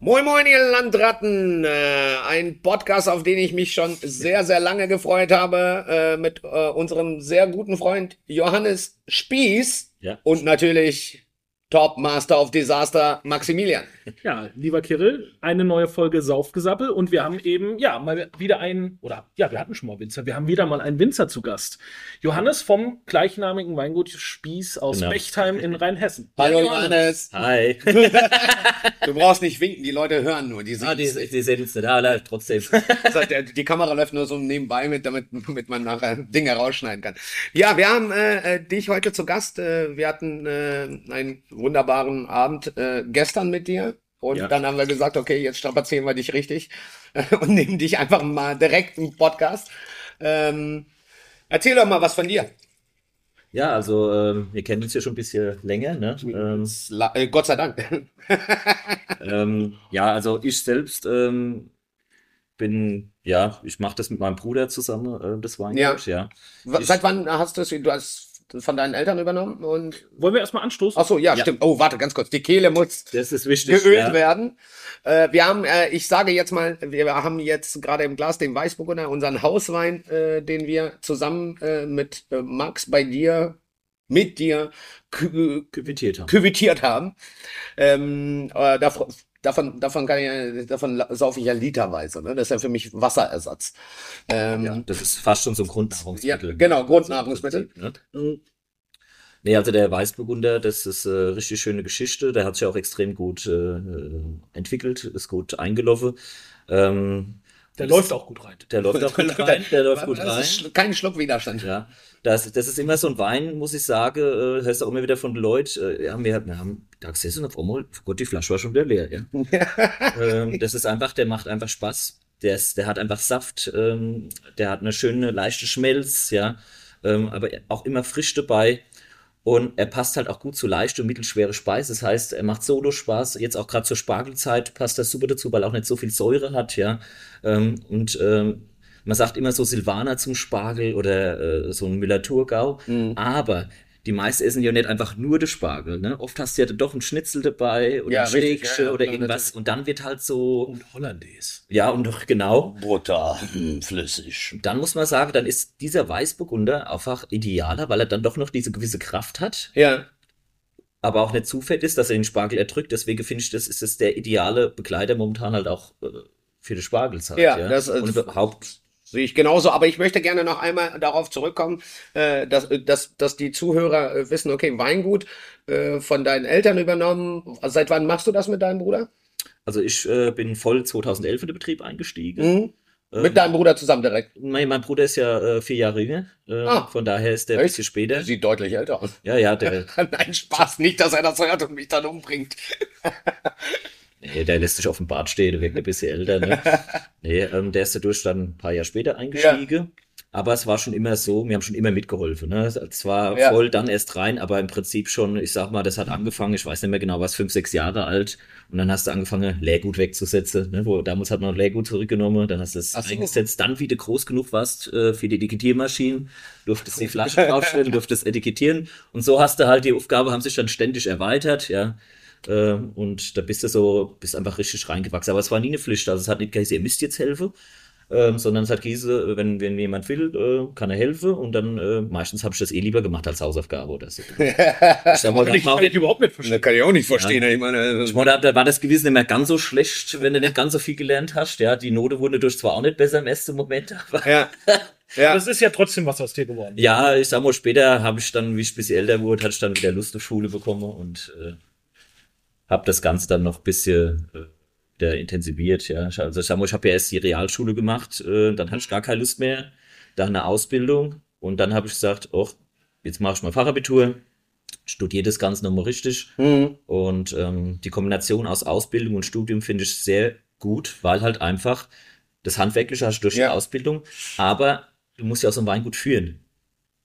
Moin Moin, ihr Landratten! Äh, ein Podcast, auf den ich mich schon sehr, sehr lange gefreut habe, äh, mit äh, unserem sehr guten Freund Johannes Spieß Ja. und natürlich Top Master of Disaster Maximilian. Ja, lieber Kirill, eine neue Folge Saufgesappel und wir haben eben, ja, mal wieder einen, oder ja, wir hatten schon mal Winzer, wir haben wieder mal einen Winzer zu Gast. Johannes vom gleichnamigen Weingut Spieß aus Genau. Bechtheim in Rheinhessen. Hallo Johannes! Hi. Du brauchst nicht winken, die Leute hören nur. Die, ah, die, sehen die sehen uns nicht, aber trotzdem. der, die Kamera läuft nur so nebenbei mit, damit, damit man nachher Dinge rausschneiden kann. Ja, wir haben äh, äh, dich heute zu Gast. Äh, wir hatten äh, einen wunderbaren Abend äh, gestern mit dir. Und Ja. dann haben wir gesagt, okay, jetzt strapazieren wir dich richtig und nehmen dich einfach mal direkt im Podcast. Ähm, erzähl doch mal was von dir. Ja, also ähm, wir kennen uns ja schon ein bisschen länger, ne? Ähm, äh, Gott sei Dank. ähm, ja, also ich selbst ähm, bin, ja, ich mache das mit meinem Bruder zusammen, äh, das Weingut, ja. W- Ich- Seit wann hast du es? Du hast das von deinen Eltern übernommen und Wollen wir erstmal anstoßen? ach so, ja, Ja. stimmt. Oh, warte, ganz kurz. Die Kehle muss Das ist wichtig. geölt ja. werden. Äh, wir haben, äh, ich sage jetzt mal, wir haben jetzt gerade im Glas den Weißburgunder, unseren Hauswein, äh, den wir zusammen äh, mit äh, Max bei dir, mit dir kü Quittiert haben. küvitiert haben. Ähm, äh, davon, davon, kann ich, ja- davon saufe ich ja literweise. Ne? Das ist ja für mich Wasserersatz. Ähm, Ja, das ist fast schon so ein ja, Grundnahrungsmittel. genau, Grundnahrungsmittel. Ne? Nee, also der Weißburgunder, das ist äh, richtig schöne Geschichte. Der hat sich auch extrem gut äh, entwickelt, ist gut eingelaufen. Ähm, Der läuft auch gut rein. der läuft auch gut rein, der läuft gut rein. kein Schluckwiderstand. Ja, das, das ist immer so ein Wein, muss ich sagen, äh, hörst du auch immer wieder von Leuten, äh, ja, wir, wir haben da gesessen und auf einmal, oh Gott, die Flasche war schon wieder leer, ja. ähm, das ist einfach, der macht einfach Spaß. Der, ist, der hat einfach Saft, ähm, der hat eine schöne, leichte Schmelz, ja, ähm, aber auch immer frisch dabei. Und er passt halt auch gut zu leicht und mittelschwere Speise. Das heißt, er macht Solo Spaß. Jetzt auch gerade zur Spargelzeit passt das super dazu, weil er auch nicht so viel Säure hat, ja. Ähm, und ähm, man sagt immer so Silvaner zum Spargel oder äh, so ein Müller-Thurgau. Aber die meisten essen ja nicht einfach nur den Spargel. Ne? Oft hast du ja doch einen Schnitzel dabei oder Ja, ein richtig, Steakchen ja, ja, oder irgendwas. natürlich. Und dann wird halt so, Und Hollandaise. ja, und doch genau. Butter, hm, flüssig. Dann muss man sagen, dann ist dieser Weißburgunder einfach idealer, weil er dann doch noch diese gewisse Kraft hat Ja. aber auch nicht zu fett ist, dass er den Spargel erdrückt. Deswegen finde ich, das ist das der ideale Begleiter momentan halt auch äh, für die Spargelzeit. Ja, das ist- Und überhaupt, Sehe ich genauso, aber ich möchte gerne noch einmal darauf zurückkommen, äh, dass, dass, dass die Zuhörer äh, wissen, okay, Weingut äh, von deinen Eltern übernommen. Seit wann machst du das mit deinem Bruder? also ich äh, bin voll 2011 in den Betrieb eingestiegen. Mhm. Ähm, Mit deinem Bruder zusammen direkt. mein, mein Bruder ist ja äh, vier Jahre jünger, äh, Ah. von daher ist der ein bisschen später. Sieht deutlich älter aus. Ja, ja, der, Nein, Spaß, nicht, dass er das hört und mich dann umbringt. nee, der lässt sich auf dem Bart stehen, der wirkt ein bisschen älter. Ne? Nee, ähm, der ist dadurch dann ein paar Jahre später eingestiegen. Aber es war schon immer so, wir haben schon immer mitgeholfen. Ne? Es war Ja. voll dann erst rein, aber im Prinzip schon, ich sag mal, das hat angefangen, ich weiß nicht mehr genau, was, fünf, sechs Jahre alt. Und dann hast du angefangen, Leergut wegzusetzen. Ne? Wo, damals hat man Leergut zurückgenommen, dann hast du es so. eingesetzt. Dann, wie du groß genug warst äh, für die Etikettiermaschinen, durftest die Flasche draufstellen, durftest etikettieren. Und so hast du halt, die Aufgabe haben sich dann ständig erweitert, ja. Äh, und da bist du so, bist einfach richtig reingewachsen. Aber es war nie eine Pflicht. Also es hat nicht geheißen, ihr müsst jetzt helfen, ähm, sondern es hat geheißen, wenn, wenn jemand will, äh, kann er helfen. Und dann äh, meistens habe ich das eh lieber gemacht als Hausaufgabe oder so. ich sag mal, Kann ich, das kann ich überhaupt nicht verstehen. kann ich auch nicht verstehen. Ich meine, ich meine, da war das Gewissen nicht mehr ganz so schlecht, wenn du nicht ganz so viel gelernt hast. Ja, die Note wurde durch zwar auch nicht besser im ersten Moment, aber ja. Ja. Das ist ja trotzdem was aus dir geworden. ja, ich sag mal, später habe ich dann, wie ich ein bisschen älter wurde, hatte ich dann wieder Lust auf Schule bekommen und äh, habe das Ganze dann noch ein bisschen äh, intensiviert. Ja, Ich- also ich habe ja erst die Realschule gemacht, äh, dann hatte ich gar keine Lust mehr, dann eine Ausbildung und dann habe ich gesagt, oh, jetzt mache ich mal Fachabitur, studiere das Ganze nochmal richtig Mhm. und ähm, die Kombination aus Ausbildung und Studium finde ich sehr gut, weil halt einfach das Handwerkliche hast du durch Ja. die Ausbildung, aber du musst ja auch so ein Weingut führen.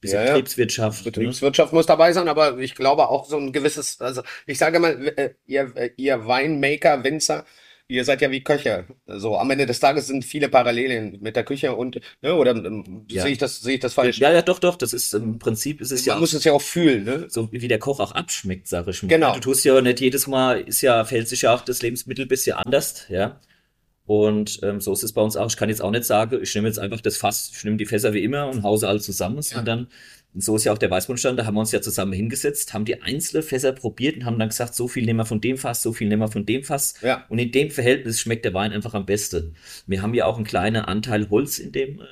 Bisschen Ja, ja. Betriebswirtschaft. Ne? Betriebswirtschaft muss dabei sein, aber ich glaube auch so ein gewisses, also ich sage mal, äh, ihr, äh, ihr Winemaker, Winzer, ihr seid ja wie Köche. So, am Ende des Tages sind viele Parallelien mit der Küche und, ne, oder ähm, Ja. sehe ich das, sehe ich das falsch? Ja, ja, doch, doch. Das ist im Prinzip ist es ja Man muss es ja auch fühlen, ne? so wie der Koch auch abschmeckt, sag ich mal. Genau. Du tust ja nicht jedes Mal, ist ja, verhält sich ja auch das Lebensmittel ein bisschen anders, ja. Und ähm, so ist es bei uns auch. Ich kann jetzt auch nicht sagen, ich nehme jetzt einfach das Fass, ich nehme die Fässer wie immer und hause alle zusammen, sondern und so ist ja auch der Weißwurststand, da haben wir uns ja zusammen hingesetzt, haben die einzelne Fässer probiert und haben dann gesagt, so viel nehmen wir von dem Fass, so viel nehmen wir von dem Fass. Ja. Und in dem Verhältnis schmeckt der Wein einfach am besten. Wir haben ja auch einen kleinen Anteil Holz in dem äh,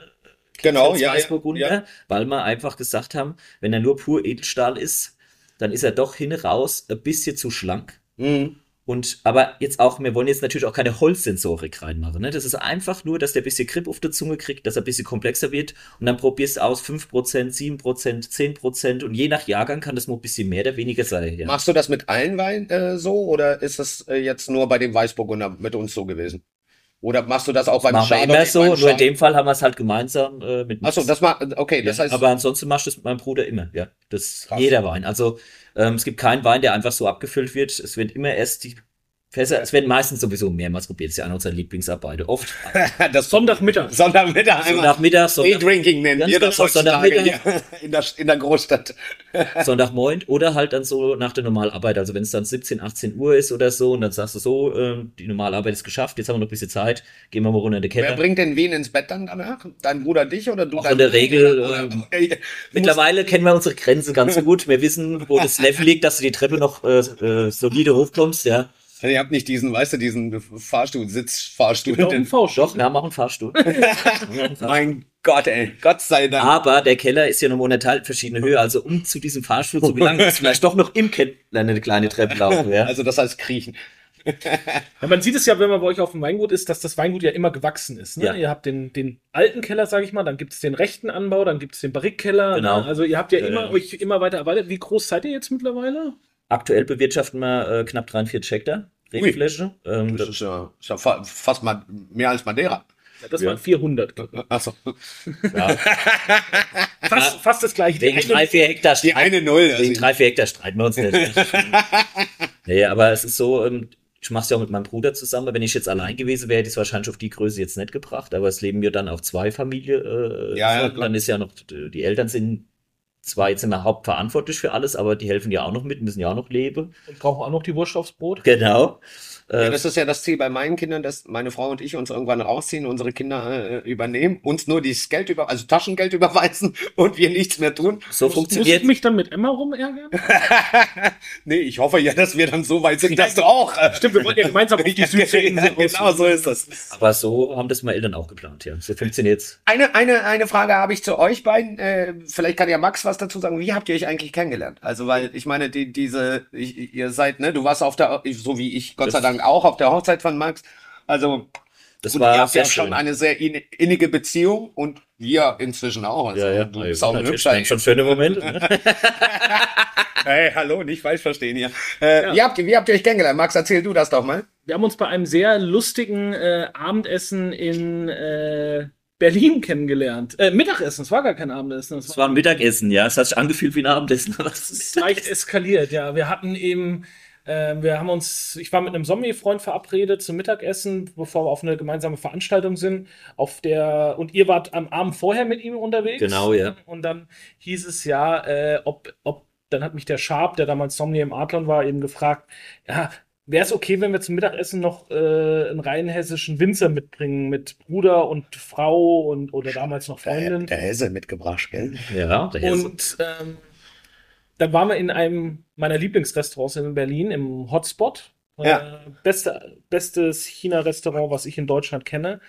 Genau, ja, ja, Weißburgunder, ja. weil wir einfach gesagt haben, wenn er nur pur Edelstahl ist, dann ist er doch hin raus ein bisschen zu schlank. Mhm. Und aber jetzt auch, wir wollen jetzt natürlich auch keine Holzsensorik reinmachen. Ne? Das ist einfach nur, dass der ein bisschen Grip auf der Zunge kriegt, dass er ein bisschen komplexer wird. Und dann probierst du aus 5%, 7%, 10% und je nach Jahrgang kann das mal ein bisschen mehr oder weniger sein. Ja. Machst du das mit allen Weinen äh, so oder ist das äh, jetzt nur bei dem Weißburgunder mit uns so gewesen? Oder machst du das auch beim Machen wir Chardonnay? immer so, nur in Chardonnay? dem Fall haben wir es halt gemeinsam äh, mit Achso, das war, okay, das ja, heißt, aber ansonsten machst du es mit meinem Bruder immer, ja. Das Krass. jeder Wein. Also ähm, es gibt keinen Wein, der einfach so abgefüllt wird. Es wird immer erst die Fässer, es werden meistens sowieso mehrmals probiert. Das ist ja eine unserer Lieblingsarbeiten. Oft das Sonntagmittag. Sonntagmittag Sonntagmittag, Sonntag, Day-Drinking nennen wir das genau, Sonntagmittag. in der, in der Großstadt. Sonntagmorgen oder halt dann so nach der Normalarbeit. Also wenn es dann 17, 18 Uhr ist oder so und dann sagst du so, ähm, die Normalarbeit ist geschafft, jetzt haben wir noch ein bisschen Zeit, gehen wir mal runter in den Wer Keller. bringt denn wen ins Bett dann danach? Dein Bruder dich oder du? Auch in der? Regel, Ey, Mittlerweile kennen wir unsere Grenzen ganz gut. Wir wissen, wo das Level liegt, dass du die Treppe noch äh, äh, solide hochkommst, ja. Ihr habt nicht diesen, weißt du, diesen Fahrstuhl, Sitzfahrstuhl. Doch, Den, ein Fausch. Doch, wir haben auch einen Fahrstuhl. mein Gott, ey. Gott sei Dank. Aber der Keller ist ja nochmal unterteilt verschiedene Höhe. Also um zu diesem Fahrstuhl zu gelangen, ist vielleicht doch noch im Keller eine kleine Treppe laufen. Ja? Also das heißt kriechen. Ja, man sieht es ja, wenn man bei euch auf dem Weingut ist, dass das Weingut ja immer gewachsen ist. Ne? Ja. Ihr habt den, den alten Keller, sage ich mal, dann gibt es den rechten Anbau, dann gibt es den Barrikkeller. Genau. Ne? Also ihr habt ja Ja, immer ja. euch immer weiter erweitert. Wie groß seid ihr jetzt mittlerweile? Aktuell bewirtschaften wir äh, knapp 43 Hektar Rebfläche. Ähm, Das ist ja, ist ja fa fast mal mehr als Madeira. Ja, das Ja. waren 400. Achso. ja, Fast, fast das gleiche. wegen Die drei, eine- vier Hektar Die eine Null. Wegen Also, drei, vier Hektar streiten wir uns nicht. ja, ja, aber es ist so, ähm, ich mache es ja auch mit meinem Bruder zusammen. Wenn ich jetzt allein gewesen wäre, hätte ich es wahrscheinlich auf die Größe jetzt nicht gebracht. Aber es leben wir dann auch zwei Familien. Äh, Ja, ja, dann ist ja noch, die Eltern sind zwar jetzt immer hauptverantwortlich für alles, aber die helfen ja auch noch mit, müssen ja auch noch leben. Und brauchen auch noch die Wurst aufs Brot. Genau. ja, Äh, das ist ja das Ziel bei meinen Kindern, dass meine Frau und ich uns irgendwann rausziehen, unsere Kinder äh, übernehmen, uns nur dieses Geld über, also Taschengeld überweisen und wir nichts mehr tun. so Muss, muss ich funktioniert mich dann mit Emma rumärgern? nee, ich hoffe ja, dass wir dann so weit sind, dass du auch. Äh, Stimmt, wir wollten ja gemeinsam auf die Südseeinsel genau so ist das. Aber so haben das meine Eltern auch geplant, ja. So funktioniert's. Eine, eine, eine Frage habe ich zu euch beiden. Äh, vielleicht kann ja Max was dazu sagen. Wie habt ihr euch eigentlich kennengelernt? Also, weil ich meine, die, diese, ich, ihr seid, ne, du warst auf der, so wie ich, Gott sei Das- Dank auch auf der Hochzeit von Max. Also, Das und ihr war habt ja sehr schon schön. eine sehr in- innige Beziehung und wir inzwischen auch. Also, ja, ja. Du bist auch ein hübscher. schon schöne Momente. Ne? Hey, hallo, nicht falsch verstehen hier. Äh, wie, habt ihr, wie habt ihr euch kennengelernt? Max, erzähl du das doch mal. Wir haben uns bei einem sehr lustigen äh, Abendessen in äh, Berlin kennengelernt. Äh, Mittagessen, es war gar kein Abendessen. Es Das war ein Mittagessen, ja. Es hat sich angefühlt wie ein Abendessen. Es ist leicht eskaliert, ja. Wir hatten eben, äh, wir haben uns, ich war mit einem Sommelier-Freund verabredet zum Mittagessen, bevor wir auf eine gemeinsame Veranstaltung sind, auf der, und ihr wart am Abend vorher mit ihm unterwegs. Genau, ja. Und dann hieß es ja, äh, ob, ob, dann hat mich der Sharp, der damals Sommelier im Adlon war, eben gefragt, ja, wäre es okay, wenn wir zum Mittagessen noch äh, einen rein hessischen Winzer mitbringen mit Bruder und Frau und oder damals noch Freundin. Der Hesse mitgebracht, gell? Ja, der Hesse. Und ähm, dann waren wir in einem meiner Lieblingsrestaurants in Berlin, im Hotspot. Ja. Äh, beste, bestes China-Restaurant, was ich in Deutschland kenne.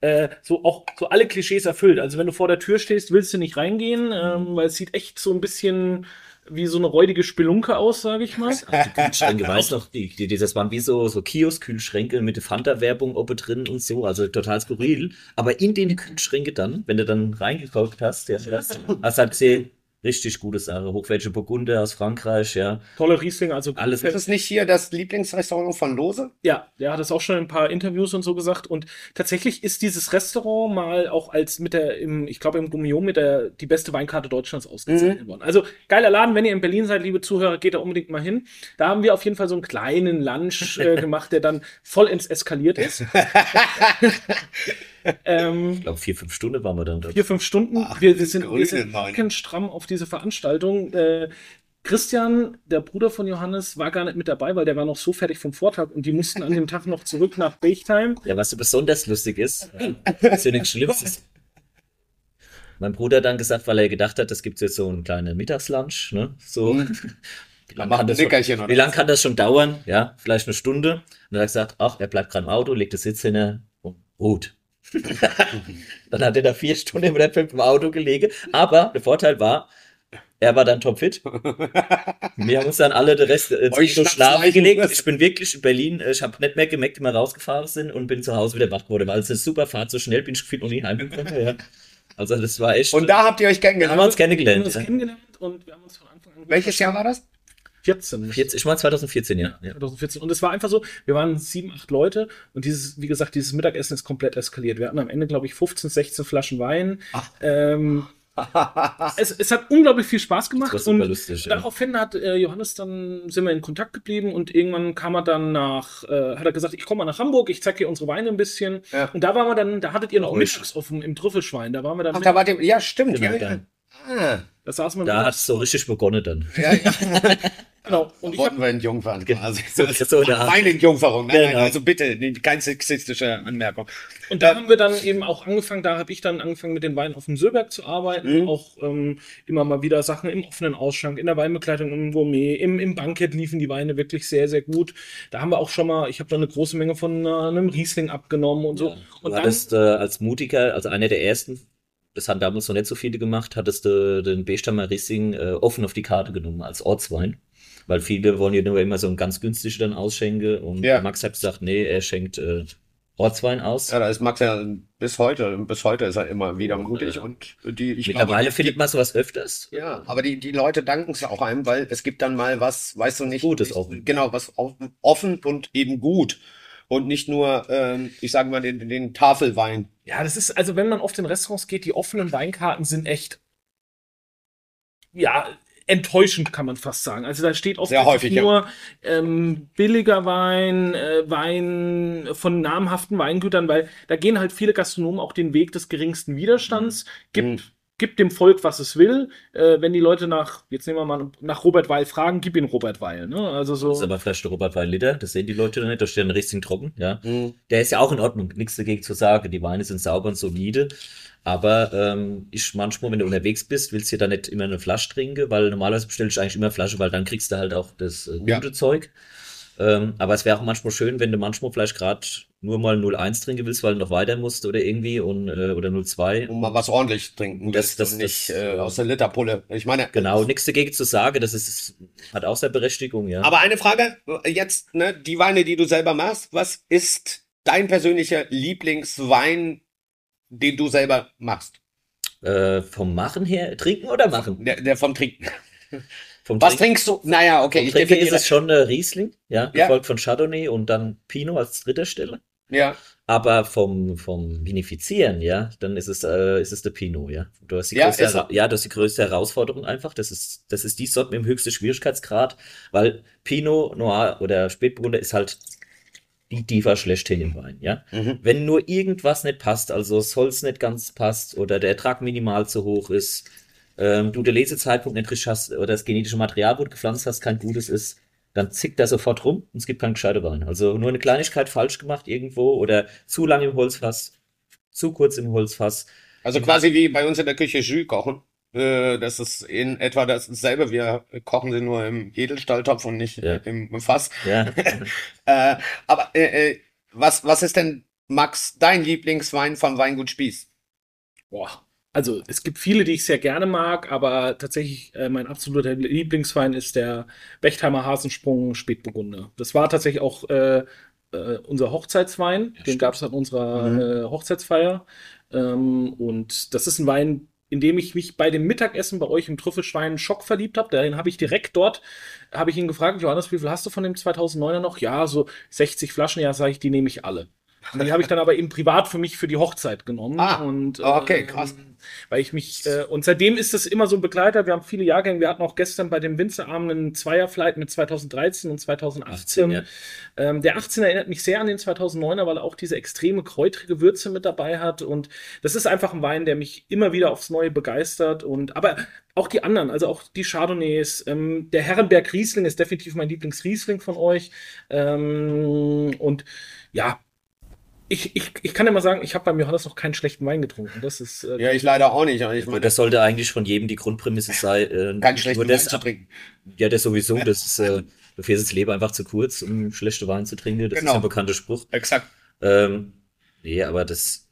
Äh, so auch so alle Klischees erfüllt. Also wenn du vor der Tür stehst, willst du nicht reingehen, ähm, weil es sieht echt so ein bisschen wie so eine räudige Spelunke aus, sage ich mal. Ach, die Kühlschränke, weißt noch, die, die, die, das waren wie so, so Kiosk-Kühlschränke mit der Fanta-Werbung oben drin und so, also total skurril. Aber in den Kühlschränke dann, wenn du dann reingeguckt hast, ja, hast, hast halt gesehen, Richtig gute Sache. Hochwertige Burgunder aus Frankreich, ja. Tolle Riesling, also Alles Ist es nicht hier das Lieblingsrestaurant von Lose? Ja, der hat es auch schon in ein paar Interviews und so gesagt. Und tatsächlich ist dieses Restaurant mal auch als mit der, im, ich glaube, im Gummio mit der die beste Weinkarte Deutschlands ausgezeichnet worden. Also geiler Laden, wenn ihr in Berlin seid, liebe Zuhörer, geht da unbedingt mal hin. Da haben wir auf jeden Fall so einen kleinen Lunch äh, gemacht, der dann vollends eskaliert ist. ähm, Ich glaube, vier, fünf Stunden waren wir dann dort. vier, fünf Stunden. Ach, wir, wir sind, grüne wir sind stramm auf diese Veranstaltung. Äh, Christian, der Bruder von Johannes, war gar nicht mit dabei, weil der war noch so fertig vom Vortag und die mussten an dem Tag noch zurück nach Bechtheim. Ja, was so besonders lustig ist, ist ja nichts Schlimmes. Mein Bruder hat dann gesagt, weil er gedacht hat, es gibt jetzt so einen kleinen Mittagslunch, ne? So. Wie Da lange machen kann, das wie lang kann das schon dauern? Ja, vielleicht eine Stunde. Und dann hat er gesagt, ach, er bleibt gerade im Auto, legt den Sitz hin und ruht. dann hat er da vier Stunden oder fünf im Auto gelegen. Aber der Vorteil war, er war dann topfit. Wir haben uns dann alle den Rest äh, so schlafen gelegt. Ich bin wirklich in Berlin, äh, ich habe nicht mehr gemerkt, wie wir rausgefahren sind und bin zu Hause wieder wach geworden, weil es eine super Fahrt, so schnell bin ich gefühlt noch nie heimgekommen. Ja. Also das war echt. Und da habt ihr euch da haben wir kennengelernt. uns Wir haben kennengelernt. uns Ja. kennengelernt und wir haben uns von Anfang an. Welches Jahr war das? 14. 14, ich meine 2014, ja. ja. 2014. Und es war einfach so, wir waren sieben, acht Leute und dieses, wie gesagt, dieses Mittagessen ist komplett eskaliert. Wir hatten am Ende, glaube ich, 15, 16 Flaschen Wein. Ähm, es, es hat unglaublich viel Spaß gemacht Das war super und lustig. Ja. daraufhin hat äh, Johannes dann, sind wir in Kontakt geblieben und irgendwann kam er dann nach, äh, hat er gesagt, ich komme mal nach Hamburg, ich zeig dir unsere Weine ein bisschen. Ja. Und da waren wir dann, da hattet ihr noch mittags dem, im Trüffelschwein, da waren wir dann, Ach, da wart ihr, ja, stimmt. Genau, ja, da. ja. Ah, da wir Da hat mittags. es so richtig begonnen dann. ja, ja. genau. Und ich hab, Wurden wir in Jungfern quasi. So, so eine Art. Meine Jungferung. Nein, nein, Genau. also bitte, keine sexistische Anmerkung. Und da haben wir dann eben auch angefangen, da habe ich dann angefangen mit den Weinen auf dem Söberg zu arbeiten, Mhm. auch ähm, immer mal wieder Sachen im offenen Ausschank, in der Weinbegleitung, im Gourmet, im, im Bankett liefen die Weine wirklich sehr, sehr gut. Da haben wir auch schon mal, ich habe da eine große Menge von äh, einem Riesling abgenommen und so. Ja. Und du dann, hattest äh, als Mutiger, also einer der ersten, das haben damals noch nicht so viele gemacht, hattest du den Beestammer Riesling äh, offen auf die Karte genommen als Ortswein. Weil viele wollen ja nur immer so einen ganz günstigen dann ausschenken. Und Ja. Max hat gesagt, nee, er schenkt äh, Ortswein aus. Ja, da ist Max ja bis heute, bis heute ist er immer wieder mutig Ja. und die, ich Mittlerweile glaube, findet man sowas öfters. Ja, aber die, die Leute danken es ja auch einem, weil es gibt dann mal was, weißt du nicht. Gutes offen. Genau, was auf- offen und eben gut. Und nicht nur, ähm, ich sage mal, den, den Tafelwein. ja, das ist, also wenn man oft in Restaurants geht, die offenen Weinkarten sind echt, ja, enttäuschend, kann man fast sagen. Also da steht oft häufig, ja. nur ähm, billiger Wein, äh, Wein von namhaften Weingütern, weil da gehen halt viele Gastronomen auch den Weg des geringsten Widerstands. Gibt, Mhm. Gibt dem Volk, was es will. Äh, wenn die Leute nach, jetzt nehmen wir mal nach Robert Weil fragen, gib ihnen Robert Weil. Ne? Also so. Das ist aber vielleicht der Robert Wein Liter, das sehen die Leute nicht, da steht ein Riesling trocken, ja. Mhm. Der ist ja auch in Ordnung, nichts dagegen zu sagen. Die Weine sind sauber und solide. Aber ähm, ich manchmal, wenn du unterwegs bist, willst du ja da nicht immer eine Flasche trinken, weil normalerweise bestellst du eigentlich immer Flasche, weil dann kriegst du halt auch das äh, gute Ja. Zeug. Ähm, aber es wäre auch manchmal schön, wenn du manchmal vielleicht gerade nur mal 0,1 trinken willst, weil du noch weiter musst oder irgendwie und, äh, oder 0,2. Und mal was ordentlich trinken. Das- das- nicht das- äh, aus der Literpulle. Ich meine, Genau, nichts dagegen zu sagen, das ist, hat auch seine Berechtigung, ja. Aber eine Frage, äh, jetzt, ne, die Weine, die du selber machst, was ist dein persönlicher Lieblingswein, den du selber machst? äh, vom Machen her, trinken oder machen? Der, der vom Trinken. Was Trinken- trinkst du? Naja, okay, ich Trinken ist es schon äh, Riesling, ja, Ja. gefolgt von Chardonnay und dann Pinot als dritter Stelle. Ja, Aber vom, vom Vinifizieren, ja, dann ist es, äh, ist es der Pinot, ja. Du hast die Ja, größte, ja, das ist die größte Herausforderung einfach. Das ist, das ist die Sorte mit dem höchsten Schwierigkeitsgrad, weil Pinot Noir oder Spätburgunder ist halt die Diva schlechthin im Wein, ja. Mhm. Wenn nur irgendwas nicht passt, also das Holz nicht ganz passt oder der Ertrag minimal zu hoch ist, ähm, du der Lesezeitpunkt nicht richtig hast oder das genetische Material, wo du gepflanzt hast, kein gutes ist, dann zickt er sofort rum und es gibt keinen gescheiten Wein. Also nur eine Kleinigkeit falsch gemacht irgendwo oder zu lang im Holzfass, zu kurz im Holzfass. Also quasi wie bei uns in der Küche Jus kochen. Äh, Das ist in etwa dasselbe. Wir kochen sie nur im Edelstahltopf und nicht Ja. im Fass. Ja, Äh, aber äh, äh, was, was ist denn, Max, dein Lieblingswein vom Weingut Spieß? Boah. Also es gibt viele, die ich sehr gerne mag, aber tatsächlich äh, mein absoluter Lieblingswein ist der Bechtheimer Hasensprung Spätburgunder. Das war tatsächlich auch äh, äh, unser Hochzeitswein. Den stimmt. gab es an unserer Mhm. äh, Hochzeitsfeier. Ähm, und das ist ein Wein, indem ich mich bei dem Mittagessen bei euch im Trüffelschwein Schock verliebt habe. Den habe ich direkt dort, habe ich ihn gefragt, Johannes, wie viel hast du von dem 2009er noch? Ja, so 60 Flaschen, ja, sage ich, die nehme ich alle. Und die habe ich dann aber eben privat für mich für die Hochzeit genommen. Ah, und, okay, äh, krass. Weil ich mich, äh, und seitdem ist es immer so ein Begleiter. Wir haben viele Jahrgänge. Wir hatten auch gestern bei dem Winzerabend einen Zweierflight mit 2013 und 2018. ja. ähm, der 18 erinnert mich sehr an den 2009er, weil er auch diese extreme kräutrige Würze mit dabei hat. Und das ist einfach ein Wein, der mich immer wieder aufs Neue begeistert. Und, aber auch die anderen, also auch die Chardonnays. Ähm, der Herrenberg Riesling ist definitiv mein Lieblingsriesling von euch. Ähm, und ja, ich, ich, ich kann ja mal sagen, ich habe beim Johannes noch keinen schlechten Wein getrunken. Das ist äh, Ja, ich leider auch nicht. aber Ich meine, das sollte eigentlich von jedem die Grundprämisse sein. Äh, keinen schlechten Wein zu trinken. Ja, das sowieso. Das ist, äh, dafür ist das Leben einfach zu kurz, um schlechte Wein zu trinken. Das Genau. ist ein bekannter Spruch. Exakt. Ähm, nee, aber das,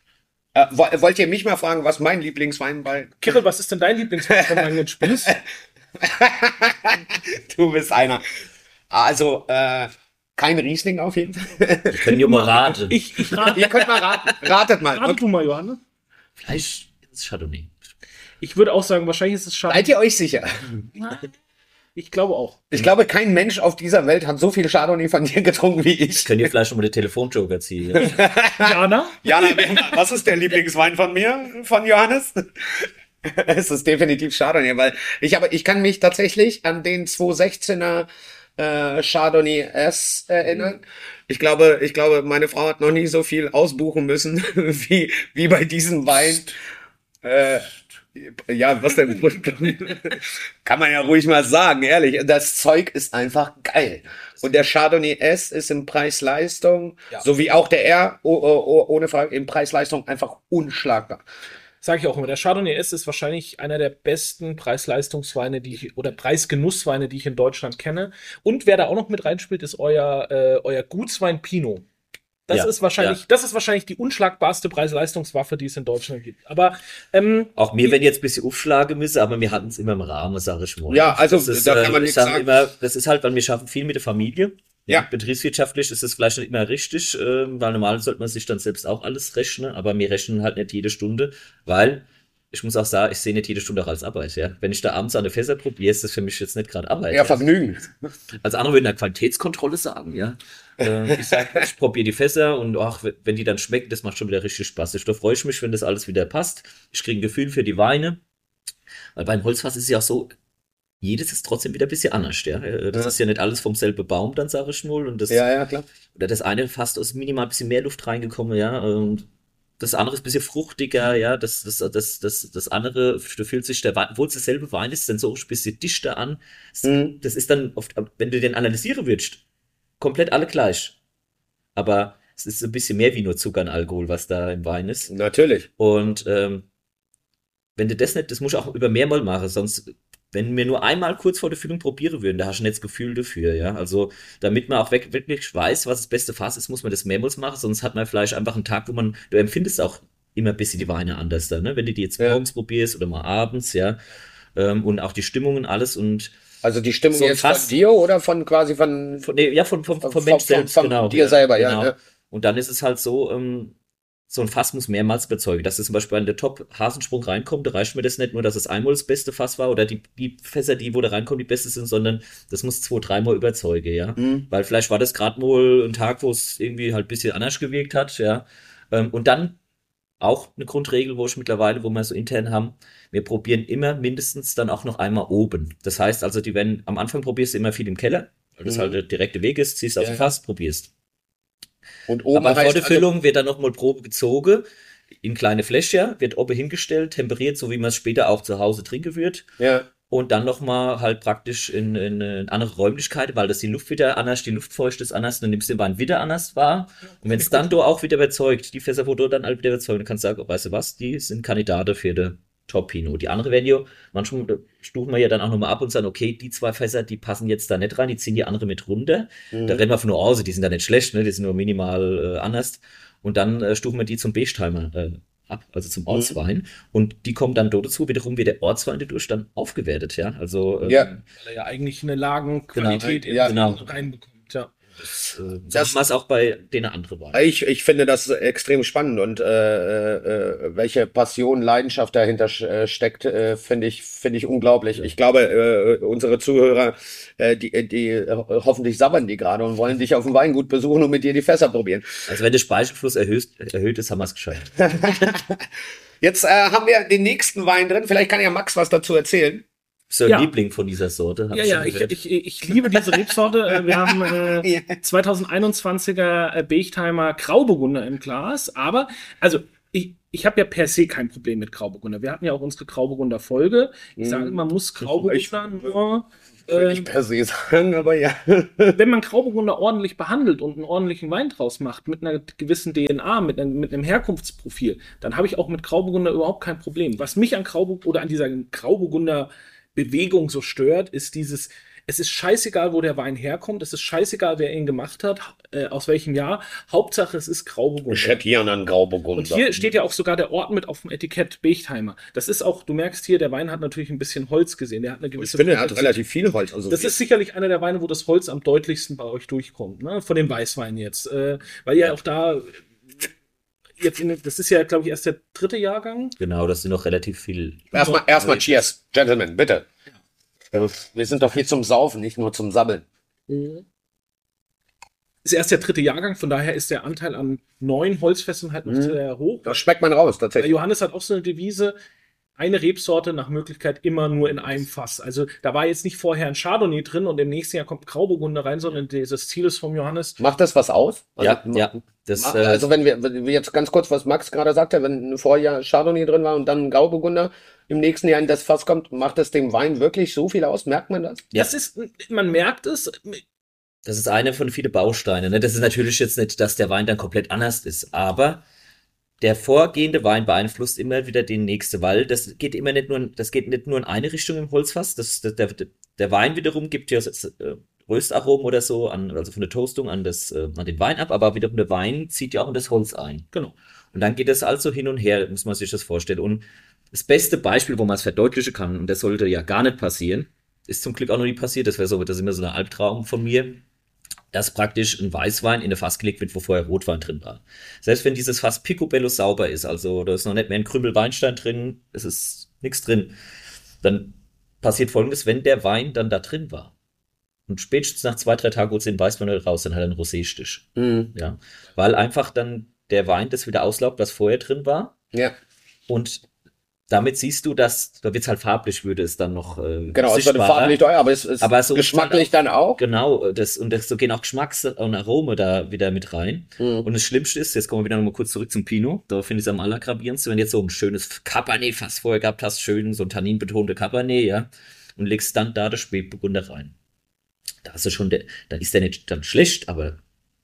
Äh, wo- wollt ihr mich mal fragen, was mein Lieblingswein bei Kirill, was ist denn dein Lieblingswein von mit Spieß? Du bist einer. Also, äh, kein Riesling auf jeden Fall. wir können ja mal raten. Ich, ich rate, Ihr könnt mal raten. Ratet mal. rate du mal, Johannes. Fleisch ist Chardonnay. Ich würde auch sagen, wahrscheinlich ist es schade. Seid ihr euch sicher? Ich glaube auch. Ich glaube, kein Mensch auf dieser Welt hat so viel Chardonnay von dir getrunken wie ich. Könnt ihr vielleicht schon mal den Telefonjoker ziehen? Ja? Jana? Jana, was ist der Lieblingswein von mir, von Johannes? Es ist definitiv Chardonnay, weil ich habe, ich kann mich tatsächlich an den 216er äh, Chardonnay S erinnern. Ich glaube, ich glaube, meine Frau hat noch nie so viel ausbuchen müssen wie wie bei diesem Wein. Äh, ja, was denn? Kann man ja ruhig mal sagen, ehrlich. Das Zeug ist einfach geil. Und der Chardonnay S ist im Preis-Leistung, Ja. so wie auch der R, oh, oh, oh, ohne Frage, im Preis-Leistung einfach unschlagbar. Sage ich auch immer. Der Chardonnay S ist wahrscheinlich einer der besten Preis-Leistungsweine, die ich, oder Preisgenussweine, die ich in Deutschland kenne. Und wer da auch noch mit reinspielt, ist euer, äh, euer Gutswein Pinot. Das Ja, ist wahrscheinlich, ja. das ist wahrscheinlich die unschlagbarste Preis-Leistungswaffe, die es in Deutschland gibt. Aber ähm, Auch mir, wenn jetzt ein bisschen aufschlagen müssen, aber wir hatten es immer im Rahmen, sage ich mal. Ja, also, das ist, da kann äh, man ich nichts sag sagen. Immer, das ist halt, weil wir schaffen viel mit der Familie. Ja. Betriebswirtschaftlich ist es vielleicht nicht immer richtig, ähm, weil normal sollte man sich dann selbst auch alles rechnen, aber wir rechnen halt nicht jede Stunde, weil ich muss auch sagen, ich sehe nicht jede Stunde auch als Arbeit, ja. Wenn ich da abends an der Fässer probiere, ist das für mich jetzt nicht gerade Arbeit. Ja, Vergnügen. Als andere würden eine Qualitätskontrolle sagen, ja. Äh, ich ich probiere die Fässer und ach, wenn die dann schmecken, das macht schon wieder richtig Spaß. Ich, da freue ich mich, wenn das alles wieder passt. Ich kriege ein Gefühl für die Weine. Weil beim Holzfass ist es ja auch so, jedes ist trotzdem wieder ein bisschen anders, ja. Äh, Das Ja. ist ja nicht alles vom selben Baum, dann sage ich mal. Und das, Ja, ja, klar. oder das eine fast ist minimal ein bisschen mehr Luft reingekommen, ja. Und das andere ist ein bisschen fruchtiger, ja. Das, das, das, das, das andere, da fühlt sich der Wein, obwohl es derselbe Wein ist, sensorisch ein bisschen dichter an. Es- Mhm. Das ist dann oft, wenn du den analysieren würdest, komplett alle gleich. Aber es ist ein bisschen mehr wie nur Zucker und Alkohol, was da im Wein ist. Natürlich. Und ähm, wenn du das nicht, das musst du auch über mehrmal machen, sonst, wenn wir nur einmal kurz vor der Füllung probieren würden, da hast du nicht das Gefühl dafür, ja. Also, damit man auch wirklich weiß, was das beste Fass ist, muss man das mehrmals machen, sonst hat man vielleicht einfach einen Tag, wo man, du empfindest auch immer ein bisschen die Weine anders da, ne? Wenn du die jetzt Ja. morgens probierst oder mal abends, ja. Ähm, und auch die Stimmungen, alles und Also die Stimmung So jetzt Fass- von dir oder von quasi von, von, nee, ja, von, vom, vom Von- Mensch selbst, von genau. dir selber, ja, genau. ja. Und dann ist es halt so, ähm, so ein Fass muss mehrmals überzeugen. Dass es zum Beispiel an der Top-Hasensprung reinkommt, da reicht mir das nicht nur, dass es einmal das beste Fass war oder die, die Fässer, die wo da reinkommen, die beste sind, sondern das muss zwei, dreimal überzeugen, ja. Mhm. Weil vielleicht war das gerade mal ein Tag, wo es irgendwie halt ein bisschen anders gewirkt hat, ja. Ähm, und dann auch eine Grundregel, wo ich mittlerweile, wo wir so intern haben, wir probieren immer mindestens dann auch noch einmal oben. Das heißt also, die wenn am Anfang probierst du immer viel im Keller, weil das Mhm. halt der direkte Weg ist, ziehst Ja, aus dem ja. Fass, probierst. Und oben Aber vor der also- Füllung wird dann nochmal Probe gezogen, in kleine Fläschchen, wird oben hingestellt, temperiert, so wie man es später auch zu Hause trinken wird. ja. Und dann nochmal halt praktisch in, in, in andere Räumlichkeiten, weil das die Luft wieder anders, die Luftfeuchte ist anders, dann nimmst du den Wein wieder anders wahr. Und wenn es dann du auch wieder überzeugt, die Fässer, wo du dann halt wieder überzeugt, dann kannst du sagen, weißt du was, die sind Kandidaten für den Top Pinot. Die andere werden ja, manchmal stufen wir ja dann auch nochmal ab und sagen, okay, die zwei Fässer, die passen jetzt da nicht rein, die ziehen die andere mit runter. Mhm. Da rennen wir von Nuance, die sind da nicht schlecht, ne? die sind nur minimal äh, anders. Und dann äh, stufen wir die zum Beechtimer äh, ab, also zum Ortswein. Und die kommen dann dort dazu, wiederum wird der Ortswein dadurch dann aufgewertet, ja. Also ähm, Ja. weil er ja eigentlich eine Lagenqualität Genau. Ja. in- reinbekommt. Ja. Das, äh, das es auch bei den anderen Weinen. Ich, ich finde das extrem spannend und äh, äh, welche Passion, Leidenschaft dahinter äh, steckt, äh, finde ich, finde ich unglaublich. Ich glaube, äh, unsere Zuhörer, äh, die, die äh, hoffentlich sabbern die gerade und wollen dich auf dem Weingut besuchen und mit dir die Fässer probieren. Also wenn der Speichelfluss erhöht, erhöht ist, haben wir es geschafft. Jetzt äh, haben wir den nächsten Wein drin. Vielleicht kann ja Max was dazu erzählen. So ein ja. Liebling von dieser Sorte. Ja, ja, ich, ich, ich liebe diese Rebsorte. Äh, wir haben äh, ja. 2021er äh, Bechtheimer Grauburgunder im Glas. Aber, also, ich, ich habe ja per se kein Problem mit Grauburgunder. Wir hatten ja auch unsere Grauburgunder Folge. Ich mhm. sage, man muss Grauburgunder nur würde ich ähm, per se sagen, aber ja. wenn man Grauburgunder ordentlich behandelt und einen ordentlichen Wein draus macht, mit einer gewissen DNA, mit einem, mit einem Herkunftsprofil, dann habe ich auch mit Grauburgunder überhaupt kein Problem. Was mich an Grauburgunder oder an dieser Grauburgunder Bewegung so stört, ist dieses, es ist scheißegal, wo der Wein herkommt. Es ist scheißegal, wer ihn gemacht hat, äh, aus welchem Jahr. Hauptsache, es ist Grauburgunder. Ich hätte hier einen Grauburgunder. Und hier steht ja auch sogar der Ort mit auf dem Etikett Bechtheimer. Das ist auch, du merkst hier, der Wein hat natürlich ein bisschen Holz gesehen. Der hat eine gewisse. Ich finde, er hat relativ viel Holz. Also das ist sicherlich einer der Weine, wo das Holz am deutlichsten bei euch durchkommt, ne? Von den Weißweinen jetzt. Äh, weil ja auch da jetzt in, das ist ja, glaube ich, erst der dritte Jahrgang. Genau, das sind noch relativ viel. Erstmal, erstmal Cheers, Gentlemen, bitte. Wir sind doch hier zum Saufen, nicht nur zum Sammeln. Mhm. Ist erst der dritte Jahrgang, von daher ist der Anteil an neuen Holzfässern halt noch mhm. sehr hoch. Das schmeckt man raus, tatsächlich. Johannes hat auch so eine Devise, eine Rebsorte nach Möglichkeit immer nur in einem Fass. Also da war jetzt nicht vorher ein Chardonnay drin und im nächsten Jahr kommt Grauburgunder rein, sondern dieses Ziel ist vom Johannes. Macht das was aus? Also, ja, ja. Das, äh, also wenn wir, wenn wir jetzt ganz kurz, was Max gerade sagte, wenn ein Vorjahr Chardonnay drin war und dann Grauburgunder, im nächsten Jahr in das Fass kommt, macht das dem Wein wirklich so viel aus? Merkt man das? Ja. Das ist, man merkt es. Das ist eine von vielen Bausteinen. Ne? Das ist natürlich jetzt nicht, dass der Wein dann komplett anders ist, aber der vorgehende Wein beeinflusst immer wieder den nächsten, weil das geht immer nicht nur, das geht nicht nur in eine Richtung im Holzfass. Das, das der, der Wein wiederum gibt ja äh, Röstaromen oder so, an, also von der Toastung an, das, äh, an den Wein ab, aber wiederum der Wein zieht ja auch in das Holz ein. Genau. Und dann geht es also hin und her, muss man sich das vorstellen. Und das beste Beispiel, wo man es verdeutlichen kann, und das sollte ja gar nicht passieren, ist zum Glück auch noch nie passiert, das wäre so, das ist immer so ein Albtraum von mir, dass praktisch ein Weißwein in ein Fass gelegt wird, wo vorher Rotwein drin war. Selbst wenn dieses Fass picobello sauber ist, also da ist noch nicht mehr ein Krümel Weinstein drin, es ist nichts drin, dann passiert folgendes, wenn der Wein dann da drin war. Und spätestens nach zwei, drei Tagen holt den Weißwein raus, dann hat er einen Roséstich. Mhm. Ja. Weil einfach dann der Wein das wieder auslaugt, was vorher drin war. Ja. Und damit siehst du, dass, da wird's halt farblich, würde es dann noch. Äh, genau, es wird farblich teuer, aber es ist aber so geschmacklich dann auch. Genau, das, und das, so gehen auch Geschmacks- und Arome da wieder mit rein. Mhm. Und das Schlimmste ist, jetzt kommen wir wieder nochmal kurz zurück zum Pinot, da finde ich es am allergravierendsten, wenn du jetzt so ein schönes Cabernet fast vorher gehabt hast, schön, so ein tanninbetonte Cabernet, ja, und legst dann da das Spätburgunder rein. Da hast du schon, der, da ist der nicht dann schlecht, aber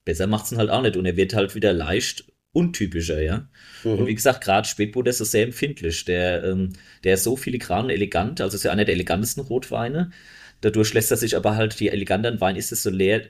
besser macht's ihn halt auch nicht und er wird halt wieder leicht untypischer, ja. Mhm. Und wie gesagt, gerade Spätburgunder ist so sehr empfindlich. Der, ähm, der ist so filigran und elegant, also ist ja einer der elegantesten Rotweine. Dadurch lässt er sich aber halt, je eleganter ein Wein ist, desto leer,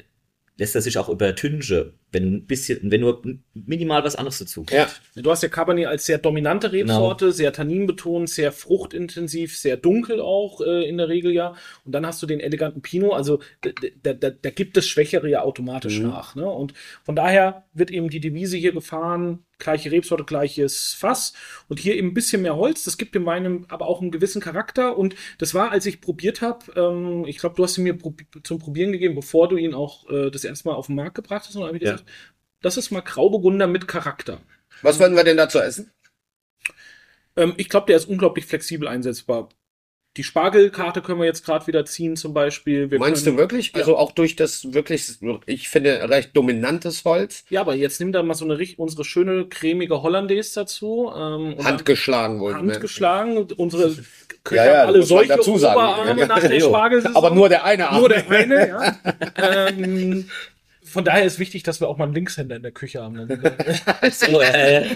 lässt er sich auch übertünchen, wenn ein bisschen, wenn nur minimal was anderes dazu kommt. Ja. Du hast ja Cabernet als sehr dominante Rebsorte, genau. sehr tanninbetont, sehr fruchtintensiv, sehr dunkel auch äh, in der Regel ja. Und dann hast du den eleganten Pinot, also da, da, da gibt es Schwächere ja automatisch mhm. nach. Ne? Und von daher wird eben die Devise hier gefahren, gleiche Rebsorte, gleiches Fass und hier eben ein bisschen mehr Holz. Das gibt dem Wein aber auch einen gewissen Charakter und das war, als ich probiert habe, ähm, ich glaube, du hast ihn mir prob zum Probieren gegeben, bevor du ihn auch äh, das erste Mal auf den Markt gebracht hast. Und habe ich ja. gesagt, das ist mal Grauburgunder mit Charakter. Was würden wir denn dazu essen? Ähm, ich glaube, der ist unglaublich flexibel einsetzbar. Die Spargelkarte können wir jetzt gerade wieder ziehen, zum Beispiel. Wir Meinst können, du wirklich? Ja. Also auch durch das wirklich, ich finde, recht dominantes Holz? Ja, aber jetzt nimm da mal so eine unsere schöne cremige Hollandaise dazu. Ähm, Handgeschlagen wohl. Handgeschlagen. Unsere Köcher ja, ja, alle solche dazu sagen. Oberarme nach der Spargelsaison. Aber nur der eine Arm. Nur der eine, ja. ähm, von daher ist wichtig, dass wir auch mal einen Linkshänder in der Küche haben. so, äh,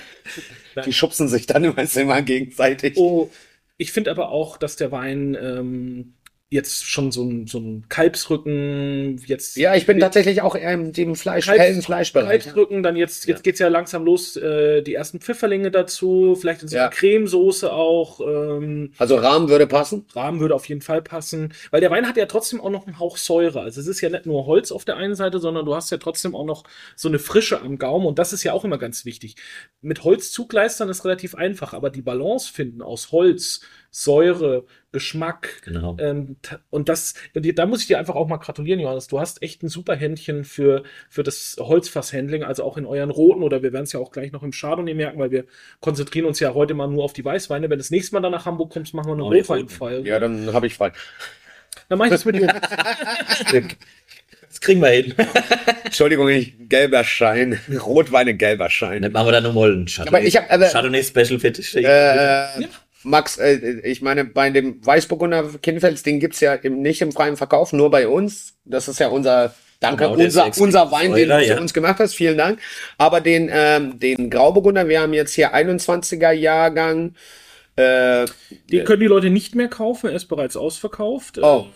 die schubsen sich dann immer, immer gegenseitig. Oh, ich finde aber auch, dass der Wein ähm, jetzt schon so ein, so ein Kalbsrücken, jetzt. Ja, ich bin tatsächlich auch eher im dem Fleisch, Kalbs, hellen Fleischbereich. Kalbsrücken, dann jetzt, jetzt ja. geht's ja langsam los, äh, die ersten Pfifferlinge dazu, vielleicht in so ja. Cremesoße auch. Ähm, also Rahmen würde passen? Rahmen würde auf jeden Fall passen, weil der Wein hat ja trotzdem auch noch einen Hauch Säure. Also es ist ja nicht nur Holz auf der einen Seite, sondern du hast ja trotzdem auch noch so eine Frische am Gaumen und das ist ja auch immer ganz wichtig. Mit Holz zugleistern ist relativ einfach, aber die Balance finden aus Holz, Säure, Geschmack. Genau. Ähm, und das, da muss ich dir einfach auch mal gratulieren, Johannes. Du hast echt ein super Händchen für, für das Holzfasshandling, also auch in euren roten oder wir werden es ja auch gleich noch im Chardonnay merken, weil wir konzentrieren uns ja heute mal nur auf die Weißweine. Wenn das nächste Mal dann nach Hamburg kommst, machen wir eine oh, Rotweinfolge. Ja, dann habe ich frei. Dann mache ich das mit dir. Das kriegen wir hin. Entschuldigung, ich, gelber Schein. Rotweine, gelber Schein. Dann machen wir dann nochmal einen Chardonnay. Aber ich hab, aber, Chardonnay Special Fetish. Äh, ja. Max, äh, ich meine, bei dem Weißburgunder Kinfels, den gibt's ja im, nicht im freien Verkauf, nur bei uns. Das ist ja unser, danke, genau, unser, unser Wein, den du ja. für uns gemacht hast. Vielen Dank. Aber den, ähm, den Grauburgunder, wir haben jetzt hier 21er Jahrgang. Äh, den können die Leute nicht mehr kaufen, er ist bereits ausverkauft. Oh.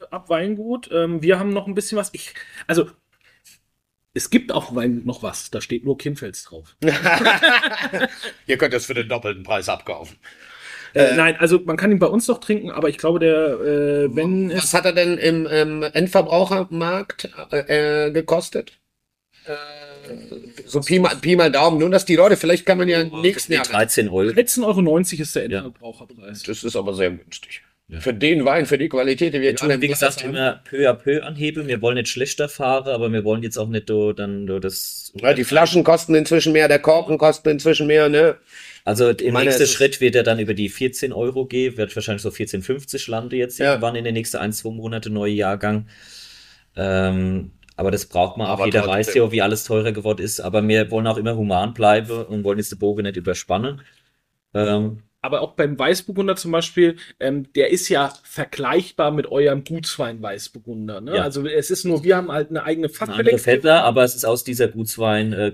Äh, ab Weingut. Ähm, wir haben noch ein bisschen was. Ich, also es gibt auch Wein noch was, da steht nur Kinfels drauf. Ihr könnt das für den doppelten Preis abkaufen. Äh, nein, also man kann ihn bei uns noch trinken, aber ich glaube, der, äh, wenn Was hat er denn im, im Endverbrauchermarkt äh, äh gekostet? Äh, so Pi mal, Pi mal Daumen, nur dass die Leute, vielleicht kann man ja im nächsten Jahr. 13 Euro. 13,90 Euro ist der Endverbraucherpreis. Das ist aber sehr günstig. Ja. Für den Wein, für die Qualität, die wir jetzt Wie gesagt, immer peu à peu anhebeln. Wir wollen nicht schlechter fahren, aber wir wollen jetzt auch nicht do, dann do das. Ja, die Flaschen kosten inzwischen mehr, der Korken kostet inzwischen mehr, ne? Also im nächsten Schritt wird er dann über die 14 Euro gehen, wird wahrscheinlich so 14,50 lande jetzt ja. irgendwann in den nächsten ein, zwei Monate, neue Jahrgang. Ähm, aber das braucht man auch. Jeder weiß ja, wie alles teurer geworden ist. Aber wir wollen auch immer human bleiben und wollen jetzt den Bogen nicht überspannen. Ähm, aber auch beim Weißburgunder zum Beispiel, ähm, der ist ja vergleichbar mit eurem Gutswein Weißburgunder. Ne? Ja. Also es ist nur, wir haben halt eine eigene Fachbelegung. aber es ist aus dieser Gutswein äh.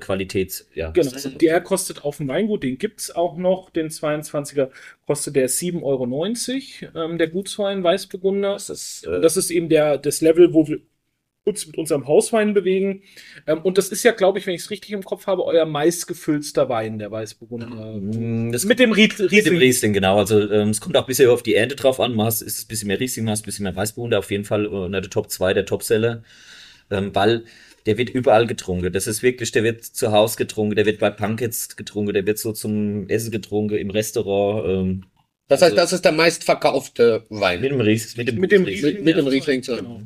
Ja. Genau. Der kostet auf dem Weingut, den gibt's auch noch, den 22er kostet der 7,90 Euro, ähm, der Gutswein Weißburgunder. Das ist, äh, das ist eben der, das Level, wo wir uns mit unserem Hauswein bewegen. Ähm, und das ist ja, glaube ich, wenn ich es richtig im Kopf habe, euer meistgefüllster Wein, der Weißburgunder. Mm, das mit dem Riesling. Mit dem Riesling, genau. Also ähm, es kommt auch ein bisschen auf die Ernte drauf an. Hast, ist es ein bisschen mehr Riesling, hast ein bisschen mehr Weißburgunder. Auf jeden Fall unter der Top 2 der Topseller. Ähm, weil der wird überall getrunken. Das ist wirklich, der wird zu Hause getrunken, der wird bei Punkets getrunken, der wird so zum Essen getrunken, im Restaurant. Ähm, das heißt, also, das ist der meistverkaufte Wein. Mit dem Riesling. Mit dem, mit dem Riesling. Mit, mit dem Riesling genau.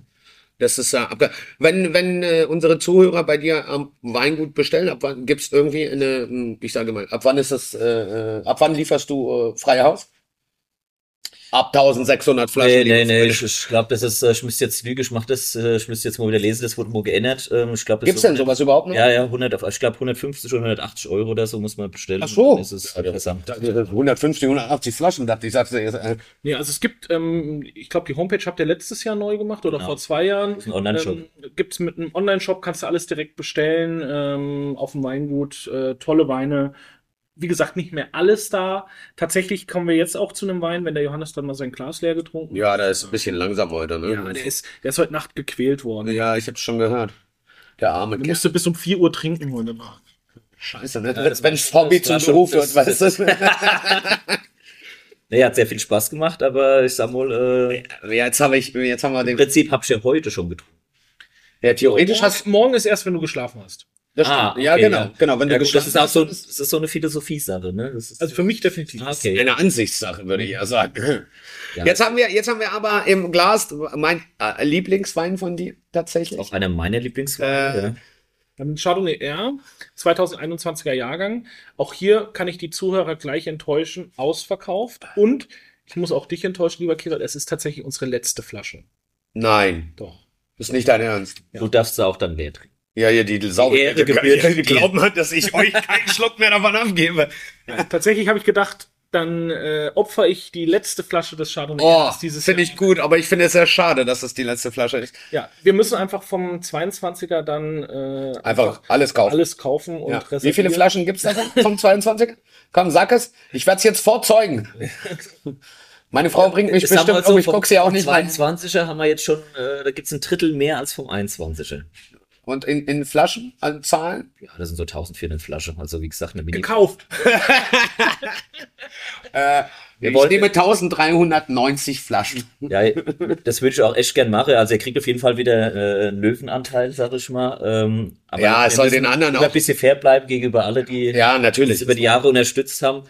Das ist ja, äh, wenn, wenn äh, unsere Zuhörer bei dir am Weingut bestellen, ab wann gibt's irgendwie eine, hm, ich sage mal, ab wann ist das, äh, äh ab wann lieferst du äh, freie Haus? Ab 1600 Flaschen. Nee, nee, nee, ich, ich glaube, das ist, äh, ich müsste jetzt Lüge, ich mach das, äh, ich müsste jetzt mal wieder lesen, das wurde mal geändert. Ähm, ich glaub, Gibt's denn sowas überhaupt noch? Ja, ja, 100, ich glaube 150 oder 180 Euro oder so muss man bestellen. Ach so. Das ist ja, das, 150, 180 Flaschen, dachte ich, sagte äh, Nee, also es gibt, ähm, ich glaube, die Homepage habt ihr letztes Jahr neu gemacht oder genau. vor zwei Jahren. Das ist ein Online-Shop. Ähm, gibt's mit einem Online-Shop, kannst du alles direkt bestellen, ähm, auf dem Weingut, äh, tolle Weine, wie gesagt, nicht mehr alles da. Tatsächlich kommen wir jetzt auch zu einem Wein, wenn der Johannes dann mal sein Glas leer getrunken hat. Ja, der ist ein bisschen langsam heute, ne? Ja, der ist, der ist heute Nacht gequält worden. Ja, ich hab's schon gehört. Der arme Der musste bis um 4 Uhr trinken heute Nacht. Scheiße, ne? Ja, wenn Hobby zum Beruf wird, weißt du? Nee, hat sehr viel Spaß gemacht, aber ich sag mal, äh, ja, jetzt habe ich, jetzt haben wir den. Im Prinzip hab ich ja heute schon getrunken. Ja, theoretisch hast morgen ist erst, wenn du geschlafen hast. Das ah, okay, ja, genau, ja. genau. Wenn ja, du gut, das ist auch so, das ist so eine Philosophie-Sache, ne? also für mich definitiv. Ah, okay. Eine Ansichtssache, würde ich ja sagen. Ja. Jetzt haben wir, jetzt haben wir aber im Glas mein äh, Lieblingswein von dir tatsächlich. Auch einer meiner Lieblingsweine. Äh, ja. Dann Chardonnay R, 2021er Jahrgang. Auch hier kann ich die Zuhörer gleich enttäuschen, ausverkauft. Und ich muss auch dich enttäuschen, lieber Kira, es ist tatsächlich unsere letzte Flasche. Nein. Doch. ist nicht dein Ernst. Ja. Du darfst sie auch dann leer trinken. Ja, ja, die, die Sau. Die, die, die glauben halt, dass ich euch keinen Schluck mehr davon abgebe. Ja, tatsächlich habe ich gedacht, dann äh, opfer ich die letzte Flasche des Chardonnay oh, dieses Finde ich gut, aber ich finde es sehr schade, dass es die letzte Flasche ist. Ja, wir müssen einfach vom 22er dann äh, einfach, einfach alles kaufen. Alles kaufen und ja. Wie viele Flaschen gibt's davon vom 22er? Komm, sag es. Ich werde es jetzt vorzeugen. Meine Frau bringt mich mal bestimmt so, um, ich vom- guck sie auch nicht rein. 22er haben wir jetzt schon, äh, da gibt's ein Drittel mehr als vom 21er. Und in, in Flaschen an Zahlen? Ja, das sind so 1400 Flaschen. Also wie gesagt, eine Mini. Gekauft. Äh, Wir ich wollten- nehme 1390 Flaschen. Ja, das würde ich auch echt gern machen. Also er kriegt auf jeden Fall wieder äh, einen Löwenanteil, sag ich mal. Ähm, aber Ja, es soll den anderen auch- ein bisschen fair bleiben gegenüber alle, die Ja, natürlich. es über die Jahre unterstützt haben.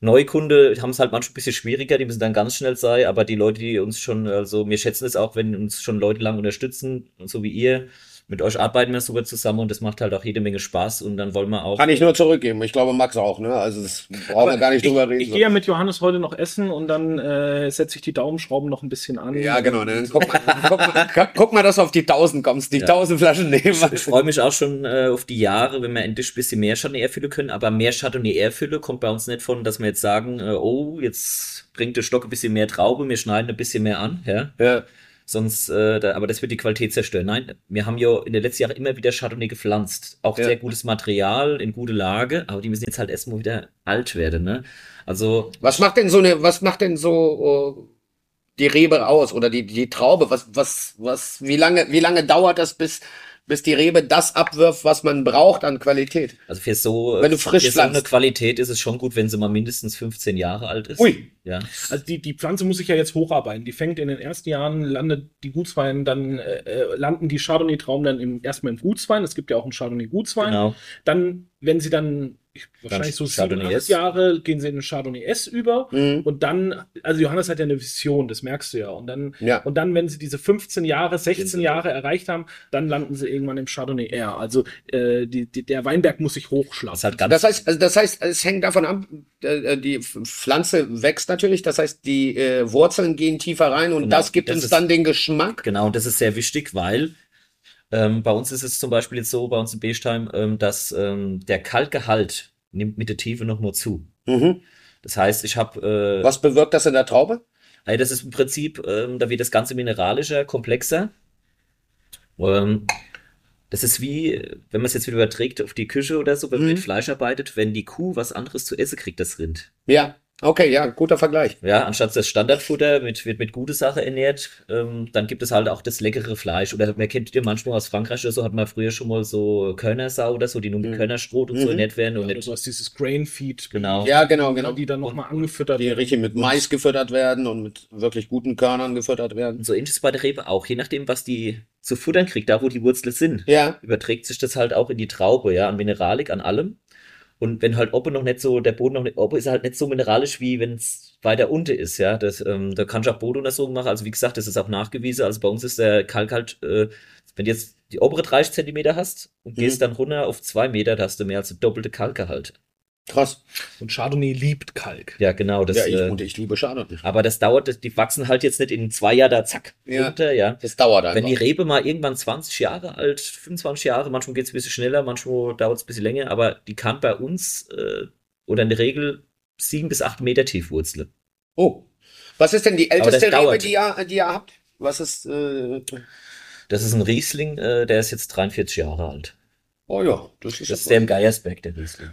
Neukunde haben es halt manchmal ein bisschen schwieriger, die müssen dann ganz schnell sein, aber die Leute, die uns schon, also wir schätzen es auch, wenn uns schon Leute lang unterstützen, so wie ihr, mit euch arbeiten wir super zusammen und das macht halt auch jede Menge Spaß und dann wollen wir auch. Kann ich nur zurückgeben. Ich glaube, Max auch, ne? Also, das brauchen wir gar nicht drüber ich, reden. Ich gehe ja mit Johannes heute noch essen und dann äh, setze ich die Daumenschrauben noch ein bisschen an. ja, genau. Dann guck mal, guck, mal, guck- mal, dass du auf die 1000 kommst, die Ja. 1000 Flaschen nehmen. Ich freue mich auch schon äh, auf die Jahre, wenn wir endlich ein bisschen mehr Chardonnay füllen können. Aber mehr Chardonnay füllen kommt bei uns nicht von, dass wir jetzt sagen, äh, oh, jetzt bringt der Stock ein bisschen mehr Traube, wir schneiden ein bisschen mehr an. Ja? Ja. Sonst, äh, da, aber das wird die Qualität zerstören. Nein, wir haben ja in den letzten Jahren immer wieder Chardonnay gepflanzt. Auch Ja. sehr gutes Material, in gute Lage, aber die müssen jetzt halt erstmal wieder alt werden. Ne? Also, Was macht denn so eine, was macht denn so äh, die Rebe aus oder die, die Traube? Was, was, was, wie lange, wie lange dauert das, bis, bis die Rebe das abwirft, was man braucht an Qualität? also für so, Wenn du frisch für so eine. Qualität ist es schon gut, wenn sie mal mindestens 15 Jahre alt ist. Ui. Ja. Also die, die Pflanze muss sich ja jetzt hocharbeiten. Die fängt in den ersten Jahren, landet die Gutswein, dann äh, äh, landen die Chardonnay-Trauben dann im, erstmal im Gutswein. Es gibt ja auch einen Chardonnay-Gutswein. Genau. Dann, wenn sie dann ich, wahrscheinlich so sieben, acht. Jahre, gehen sie in den Chardonnay S über. Mhm. Und dann, also Johannes hat ja eine Vision, das merkst du ja. Und dann, Ja. und dann, wenn sie diese 15 Jahre, 16 Jahre erreicht haben, dann landen sie irgendwann im Chardonnay R. Also äh, die, die, der Weinberg muss sich Das hochschlagen. ganz Das heißt, also das heißt, es hängt davon ab, äh, die Pflanze wächst natürlich, das heißt, die äh, Wurzeln gehen tiefer rein und Genau, das gibt das uns ist- dann den Geschmack. Genau, und das ist sehr wichtig, weil ähm, bei uns ist es zum Beispiel jetzt so, bei uns in Beestheim, ähm, dass ähm, der Kalkgehalt nimmt mit der Tiefe noch mal zu. Mhm. Das heißt, ich habe, äh, Was bewirkt das in der Traube? ey, das ist im Prinzip, ähm, da wird das Ganze mineralischer, komplexer. Ähm, das ist wie, wenn man es jetzt wieder überträgt auf die Küche oder so, wenn man Mhm. mit Fleisch arbeitet, wenn die Kuh was anderes zu essen kriegt, das Rind. Ja, okay, ja, guter Vergleich. Ja, anstatt das Standardfutter mit, wird mit gute Sache ernährt, ähm, dann gibt es halt auch das leckere Fleisch. Oder man kennt ja manchmal aus Frankreich oder so, hat man früher schon mal so Körnersau oder so, die nur mit Mhm. Körnerschrot und so Mhm. ernährt werden und Oder nicht, so ist dieses Grain Feed, genau. Ja, genau, genau. die dann nochmal angefüttert Die richtig mit Mais gefüttert werden und mit wirklich guten Körnern gefüttert werden. Und so ähnlich ist es bei der Rebe auch. Je nachdem, was die zu futtern kriegt, da wo die Wurzeln sind, Ja, überträgt sich das halt auch in die Traube, ja, an Mineralik, an allem. Und wenn halt oben noch nicht so, der Boden noch nicht, oben ist halt nicht so mineralisch, wie wenn es weiter unten ist, ja. Das, ähm, da kann ich auch Bodenuntersuchungen machen. Also wie gesagt, das ist auch nachgewiesen. Also bei uns ist der Kalk halt, äh, wenn du jetzt die obere 30 Zentimeter hast und Mhm. gehst dann runter auf zwei Meter, da hast du mehr als doppelte Kalkgehalt. Krass. Und Chardonnay liebt Kalk. Ja, genau. Das, ja, ich, äh, und ich liebe Chardonnay. aber das dauert, die wachsen halt jetzt nicht in zwei Jahren da zack Ja. runter, ja. Das dauert einfach. Wenn die Rebe mal irgendwann 20 Jahre alt, 25 Jahre, manchmal geht es ein bisschen schneller, manchmal dauert es ein bisschen länger, aber die kann bei uns äh, oder in der Regel sieben bis acht Meter tief wurzeln. oh. Was ist denn die älteste Rebe, die ihr, die ihr habt? Was ist, äh, Das ist ein Riesling, äh, der ist jetzt 43 Jahre alt. oh ja, das ist, Das ist der im Geiersberg, der Riesling.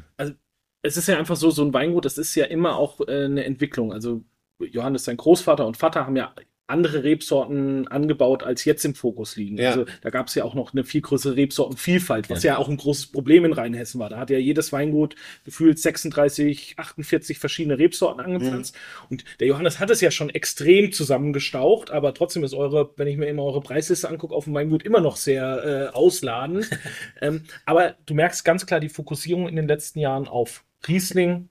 Es ist ja einfach so, so ein Weingut, das ist ja immer auch äh, eine Entwicklung. Also Johannes, sein Großvater und Vater haben ja andere Rebsorten angebaut, als jetzt im Fokus liegen. Ja. Also da gab es ja auch noch eine viel größere Rebsortenvielfalt, was ja. auch ein großes Problem in Rheinhessen war. Da hat ja jedes Weingut gefühlt 36, 48 verschiedene Rebsorten angepflanzt. Und der Johannes hat es ja schon extrem zusammengestaucht, aber trotzdem ist eure, wenn ich mir immer eure Preisliste angucke, auf dem Weingut immer noch sehr äh, ausladend. ähm, aber du merkst ganz klar die Fokussierung in den letzten Jahren auf Riesling,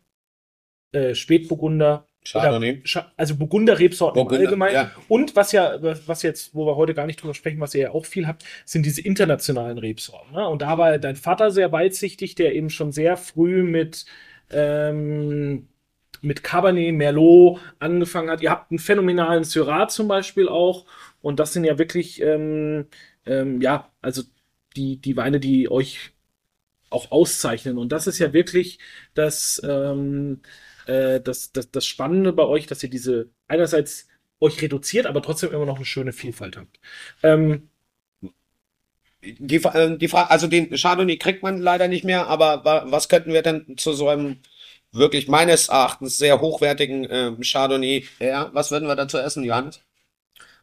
äh, Spätburgunder, Chardonnay. oder also Burgunder-Rebsorten im Burgunder, Allgemeinen. ja. Und was ja, was jetzt, wo wir heute gar nicht drüber sprechen, was ihr ja auch viel habt, sind diese internationalen Rebsorten. Ne? Und da war dein Vater sehr weitsichtig, der eben schon sehr früh mit, ähm, mit Cabernet, Merlot angefangen hat. Ihr habt einen phänomenalen Syrah zum Beispiel auch. Und das sind ja wirklich, ähm, ähm, ja, also die, die Weine, die euch auch auszeichnen. Und das ist ja wirklich das, ähm, äh, das, das, das Spannende bei euch, dass ihr diese einerseits euch reduziert, aber trotzdem immer noch eine schöne Vielfalt habt. Ähm, Die, äh, die Frage, also den Chardonnay kriegt man leider nicht mehr, aber wa- was könnten wir denn zu so einem wirklich meines Erachtens sehr hochwertigen äh, Chardonnay. Ja, was würden wir dazu essen, Johannes?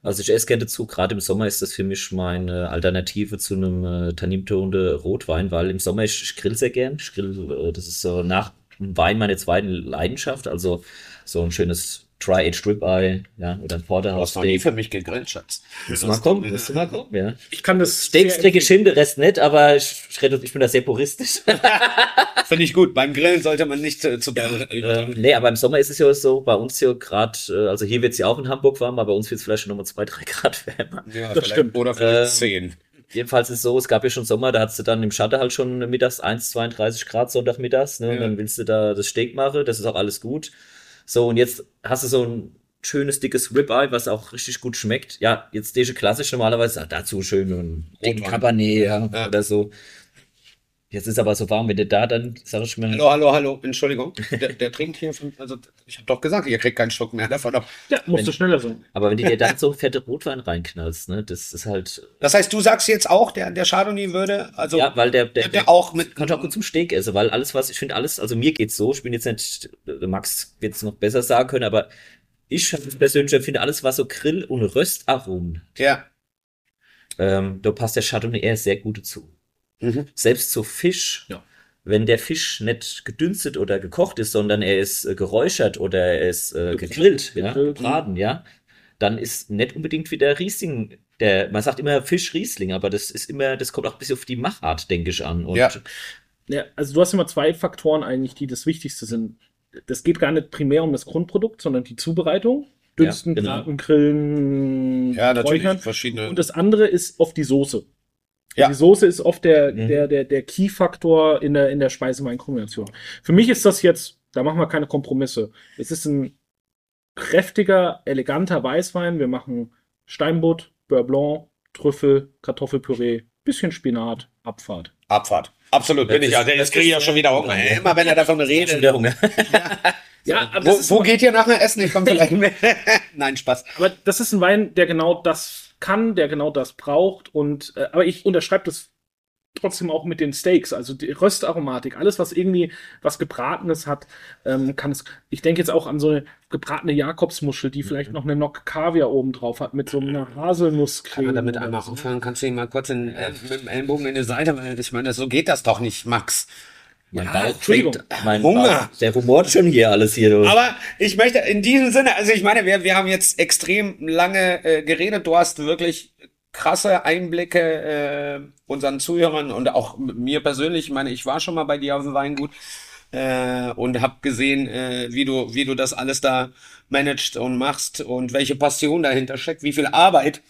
Also ich esse gerne dazu, gerade im Sommer ist das für mich meine Alternative zu einem äh, Tannintonde Rotwein, weil im Sommer ich, ich grill sehr gern. Ich grill, äh, das ist so nach Wein meine zweite Leidenschaft. Also so ein schönes Tri-Aged Ribeye, ja, oder ein Porterhouse noch nie Steak. für mich gegrillt, Schatz. Musst du mal kommen, musst du mal kommen, ja. Ich kann das Steaks kriege ich hin, der Rest nicht, aber ich, ich, bin da sehr puristisch. Finde ich gut. Beim Grillen sollte man nicht äh, zu ähm, nee, aber im Sommer ist es ja so, bei uns hier gerade, äh, also hier wird es ja auch in Hamburg warm, aber bei uns wird es vielleicht schon nochmal zwei, drei Grad wärmer. ja, das stimmt. Oder vielleicht Ähm, zehn. Jedenfalls ist es so, es gab ja schon Sommer, da hattest du dann im Schatten halt schon mittags 1, 32 Grad Sonntagmittags, ne? Und Ja. dann willst du da das Steak machen, das ist auch alles gut. So, und jetzt hast du so ein schönes, dickes Ribeye, was auch richtig gut schmeckt. Ja, jetzt diese klassisch normalerweise, ah, dazu schön einen dicken. Cabernet, ja, Ja. oder so. Jetzt ist aber so warm, wenn du da dann, sag ich mal, Hallo, hallo, hallo. Entschuldigung. Der, der trinkt hier von, also ich habe doch gesagt, ihr kriegt keinen Schluck mehr davon. ab. Ja, musst du schneller sein. aber wenn du dir dann so fette Rotwein reinknallst, ne, das ist halt, Das heißt, du sagst jetzt auch, der, der Chardonnay würde, also ja, weil der, der, der, der auch mit Kannst auch gut zum Steak essen, weil alles, was ich finde, alles, also mir geht's so, ich bin jetzt nicht, der Max wird es noch besser sagen können, aber ich persönlich empfinde alles, was so Grill- und Röstaromen, Ja. ähm, da passt der Chardonnay eher sehr gut dazu. Mhm. Selbst zu Fisch, Ja. wenn der Fisch nicht gedünstet oder gekocht ist, sondern er ist äh, geräuchert oder er ist äh, gegrillt, ja, gebraten, ja, dann ist nicht unbedingt wieder Riesling, der, man sagt immer Fisch Riesling, aber das ist immer, das kommt auch ein bisschen auf die Machart, denke ich, an. Und Ja. Ja, also du hast immer zwei Faktoren eigentlich, die das Wichtigste sind. Das geht gar nicht primär um das Grundprodukt, sondern die Zubereitung. Dünsten, Ja, genau. braten, grillen, Ja, natürlich. räuchern. Verschiedene. Und das andere ist oft die Soße. Ja. Die Soße ist oft der, Mhm. der, der, der Key-Faktor in der, in der Speise-Wein-Kombination. Für mich ist das jetzt, da machen wir keine Kompromisse. Es ist ein kräftiger, eleganter Weißwein. Wir machen Steinbutt, Beurre Blanc, Trüffel, Kartoffelpüree, bisschen Spinat, Abfahrt. Abfahrt. Absolut, bin Das ich. Ja, ist- jetzt das kriege ich ja ist- schon wieder Hunger. Immer wenn er davon schon redet. wieder Hunger. Ja, aber Wo, das, ist, wo geht ihr nachher essen? Ich komme vielleicht mit. Nein, Spaß. aber das ist ein Wein, der genau das kann, der genau das braucht. Und äh, aber ich unterschreibe das trotzdem auch mit den Steaks, also die Röstaromatik, alles was irgendwie was gebratenes hat, ähm, kann es. Ich denke jetzt auch an so eine gebratene Jakobsmuschel, die vielleicht noch eine Nock Kaviar oben drauf hat mit so einer Haselnusscreme. Kann man damit einmal so. aufhören? Kannst du ihn mal kurz in, äh, mit dem Ellenbogen in die Seite? Weil ich meine, so geht das doch nicht, Max. Mein Ja, Bauch trinkt, mein Hunger. Bauch, der rumort schon hier alles hier. Du. Aber ich möchte in diesem Sinne, also ich meine, wir, wir haben jetzt extrem lange äh, geredet. Du hast wirklich krasse Einblicke äh, unseren Zuhörern und auch mir persönlich. Ich meine, ich war schon mal bei dir auf dem Weingut äh, und habe gesehen, äh, wie du wie du das alles da managst und machst und welche Passion dahinter steckt, wie viel Arbeit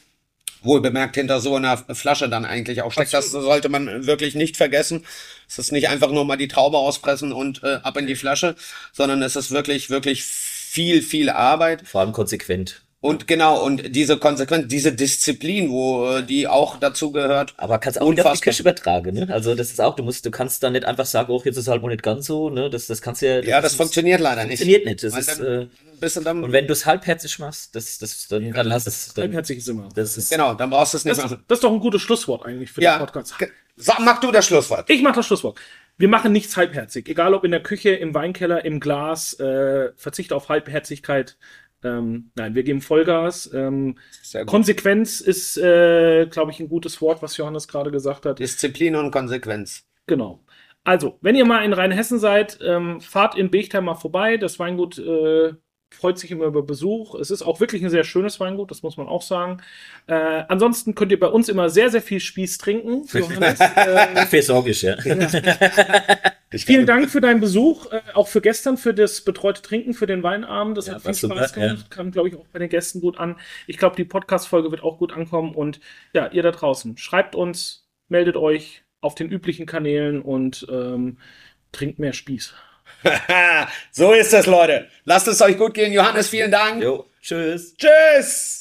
wohl bemerkt hinter so einer Flasche dann eigentlich auch steckt. Das sollte man wirklich nicht vergessen. Es ist nicht einfach nur mal die Traube auspressen und äh, ab in die Flasche, sondern es ist wirklich, wirklich viel, viel Arbeit. Vor allem konsequent. Und genau, und diese Konsequenz, diese Disziplin, wo äh, die auch dazu gehört. Aber kannst auch wieder auf die Unfassbar. Küche übertragen, ne? Also das ist auch, du musst, du kannst da nicht einfach sagen, oh, jetzt ist halt mal nicht ganz so, ne? Das, das kannst du ja. Ja, das funktioniert leider nicht. funktioniert nicht. Das ist, dann äh, bist du dann, und wenn du es halbherzig machst, das, das, dann, dann lass es. Dann, Halbherzig ist immer. das ist, genau, dann brauchst du es nicht Das, machen. das ist doch ein gutes Schlusswort eigentlich für Ja, den Podcast. sag, mach du das Schlusswort. Ich mache das Schlusswort. Wir machen nichts halbherzig. Egal ob in der Küche, im Weinkeller, im Glas. Äh, Verzicht auf Halbherzigkeit. Ähm, nein, wir geben Vollgas. Ähm. Konsequenz ist, äh, glaube ich, ein gutes Wort, was Johannes gerade gesagt hat. Disziplin und Konsequenz. Genau. Also, wenn ihr mal in Rheinhessen seid, ähm, fahrt in Bechtheim mal vorbei. Das Weingut äh, freut sich immer über Besuch. Es ist auch wirklich ein sehr schönes Weingut, das muss man auch sagen. Äh, ansonsten könnt ihr bei uns immer sehr, sehr viel Spieß trinken. Johannes, äh, ich, ja. Vielen Dank für deinen Besuch, äh, auch für gestern, für das betreute Trinken, für den Weinabend. Das Ja, hat viel Spaß gemacht, kam, glaube ich, auch bei den Gästen gut an. Ich glaube, die Podcast-Folge wird auch gut ankommen. Und ja, ihr da draußen, schreibt uns, meldet euch auf den üblichen Kanälen und ähm, trinkt mehr Spieß. so ist es, Leute. Lasst es euch gut gehen. Johannes, vielen Dank. Jo, tschüss. Tschüss.